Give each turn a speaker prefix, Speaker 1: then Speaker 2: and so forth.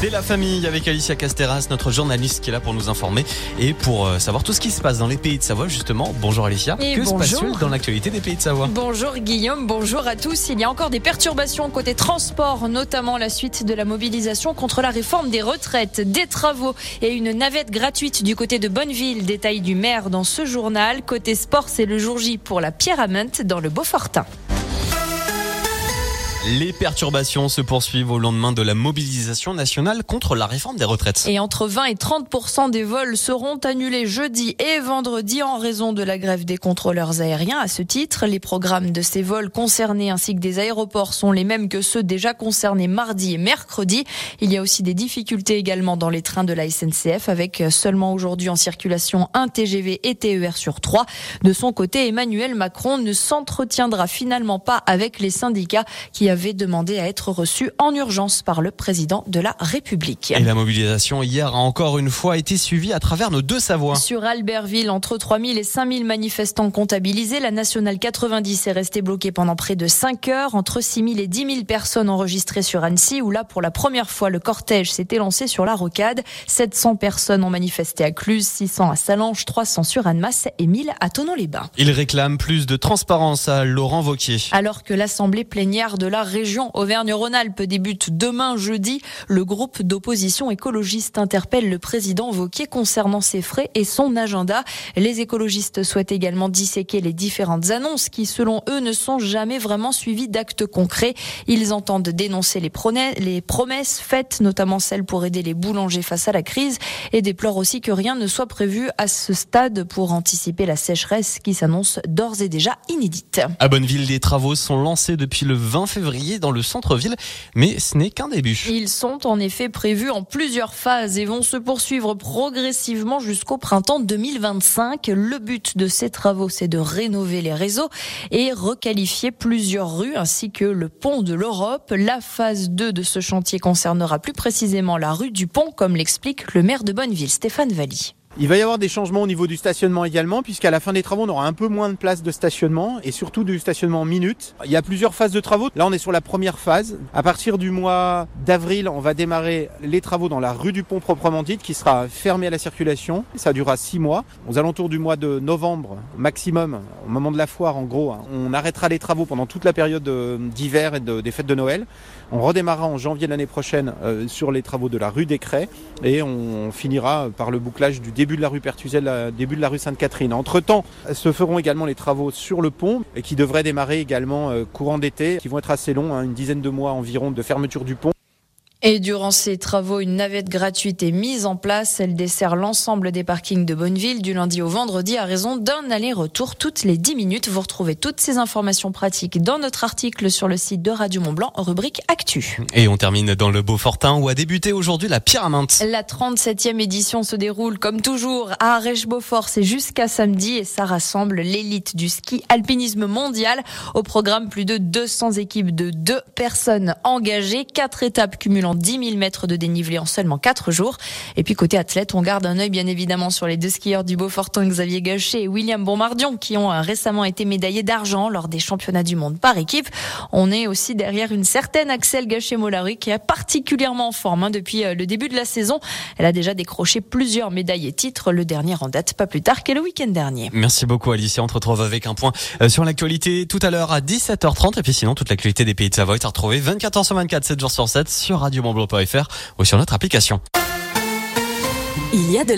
Speaker 1: C'est la famille avec Alicia Casteras, notre journaliste qui est là pour nous informer et pour euh, savoir tout ce qui se passe dans les pays de Savoie justement. Bonjour Alicia.
Speaker 2: Et
Speaker 1: que se
Speaker 2: bonjour.
Speaker 1: passe-t-il dans l'actualité des pays de Savoie?
Speaker 2: Bonjour Guillaume, bonjour à tous. Il y a encore des perturbations côté transport, notamment la suite de la mobilisation contre la réforme des retraites, des travaux et une navette gratuite du côté de Bonneville. Détail du maire dans ce journal. Côté sport, c'est le jour J pour la Pyramide dans le Beaufortin.
Speaker 1: Les perturbations se poursuivent au lendemain de la mobilisation nationale contre la réforme des retraites.
Speaker 2: Et entre 20 et 30 des vols seront annulés jeudi et vendredi en raison de la grève des contrôleurs aériens. À ce titre, les programmes de ces vols concernés ainsi que des aéroports sont les mêmes que ceux déjà concernés mardi et mercredi. Il y a aussi des difficultés également dans les trains de la SNCF avec seulement aujourd'hui en circulation un TGV et TER sur trois. De son côté, Emmanuel Macron ne s'entretiendra finalement pas avec les syndicats qui avaient demandé à être reçus en urgence par le président de la République.
Speaker 1: Et la mobilisation hier a encore une fois été suivie à travers nos deux Savoies.
Speaker 2: Sur Albertville, entre 3000 et 5000 manifestants comptabilisés, la nationale 90 est restée bloquée pendant près de 5 heures. Entre 6000 et 10 000 personnes enregistrées sur Annecy, où là, pour la première fois, le cortège s'était lancé sur la rocade. 700 personnes ont manifesté à Cluse, 600 à Salange, 300 sur Annemasse et 1000 à Tonon-les-Bains.
Speaker 1: Il réclame plus de transparence à Laurent Vauquier.
Speaker 2: Alors que l'Assemblée plénière de la région Auvergne-Rhône-Alpes débute demain jeudi, le groupe d'opposition écologiste interpelle le président Vauquier concernant ses frais et son agenda. Les écologistes souhaitent également disséquer les différentes annonces qui, selon eux, ne sont jamais vraiment suivies d'actes concrets. Ils entendent dénoncer les, promesses faites, notamment celles pour aider les boulangers face à la crise, et déplorent aussi que rien ne soit prévu à ce stade pour anticiper la sécheresse qui s'annonce d'ores et déjà inédite.
Speaker 1: À Bonneville, les travaux sont lancés depuis le 20 février dans le centre-ville, mais ce n'est qu'un début.
Speaker 2: Ils sont en effet prévus en plusieurs phases et vont se poursuivre progressivement jusqu'au printemps 2025. Le but de ces travaux, c'est de rénover les réseaux et requalifier plusieurs rues ainsi que le pont de l'Europe. La phase 2 de ce chantier concernera plus précisément la rue du Pont, comme l'explique le maire de Bonneville, Stéphane Valli.
Speaker 3: Il va y avoir des changements au niveau du stationnement également, puisqu'à la fin des travaux, on aura un peu moins de place de stationnement et surtout du stationnement en minutes. Il y a plusieurs phases de travaux. Là, on est sur la première phase. À partir du mois d'avril, on va démarrer les travaux dans la rue du Pont proprement dite, qui sera fermée à la circulation. Ça durera six mois. Aux alentours du mois de novembre, maximum, au moment de la foire, en gros, hein, on arrêtera les travaux pendant toute la période d'hiver et de, des fêtes de Noël. On redémarrera en janvier l'année prochaine euh, sur les travaux de la rue des Craies et on finira par le bouclage du début de la rue Pertuzel, début de la rue Sainte-Catherine. Entre-temps, se feront également les travaux sur le pont et qui devraient démarrer également euh, courant d'été, qui vont être assez longs, hein, une dizaine de mois environ de fermeture du pont.
Speaker 2: Et durant ces travaux, une navette gratuite est mise en place. Elle dessert l'ensemble des parkings de Bonneville du lundi au vendredi à raison d'un aller-retour toutes les 10 minutes. Vous retrouvez toutes ces informations pratiques dans notre article sur le site de Radio Montblanc, rubrique Actu.
Speaker 1: Et on termine dans le Beaufortin où a débuté aujourd'hui la Pyraminte.
Speaker 2: La 37e édition se déroule comme toujours à Arèche-Beaufort. C'est jusqu'à samedi et ça rassemble l'élite du ski alpinisme mondial. Au programme, plus de 200 équipes de deux personnes engagées, quatre étapes cumulant 10 000 mètres de dénivelé en seulement 4 jours. Et puis côté athlète, on garde un œil bien évidemment sur les deux skieurs du Beaufortin, Xavier Gachet et William Bombardion, qui ont récemment été médaillés d'argent lors des championnats du monde par équipe. On est aussi derrière une certaine Axel Gachet-Mollary qui est particulièrement en forme hein, depuis le début de la saison. Elle a déjà décroché plusieurs médailles et titres, le dernier en date pas plus tard que le week-end dernier.
Speaker 1: Merci beaucoup Alicia, on te retrouve avec un point sur l'actualité tout à l'heure à 17h30 et puis sinon toute l'actualité des pays de Savoie est à retrouver 24h sur 24, 7 jours sur 7 sur Radio montblanc.fr ou sur notre application.
Speaker 4: Il y a de la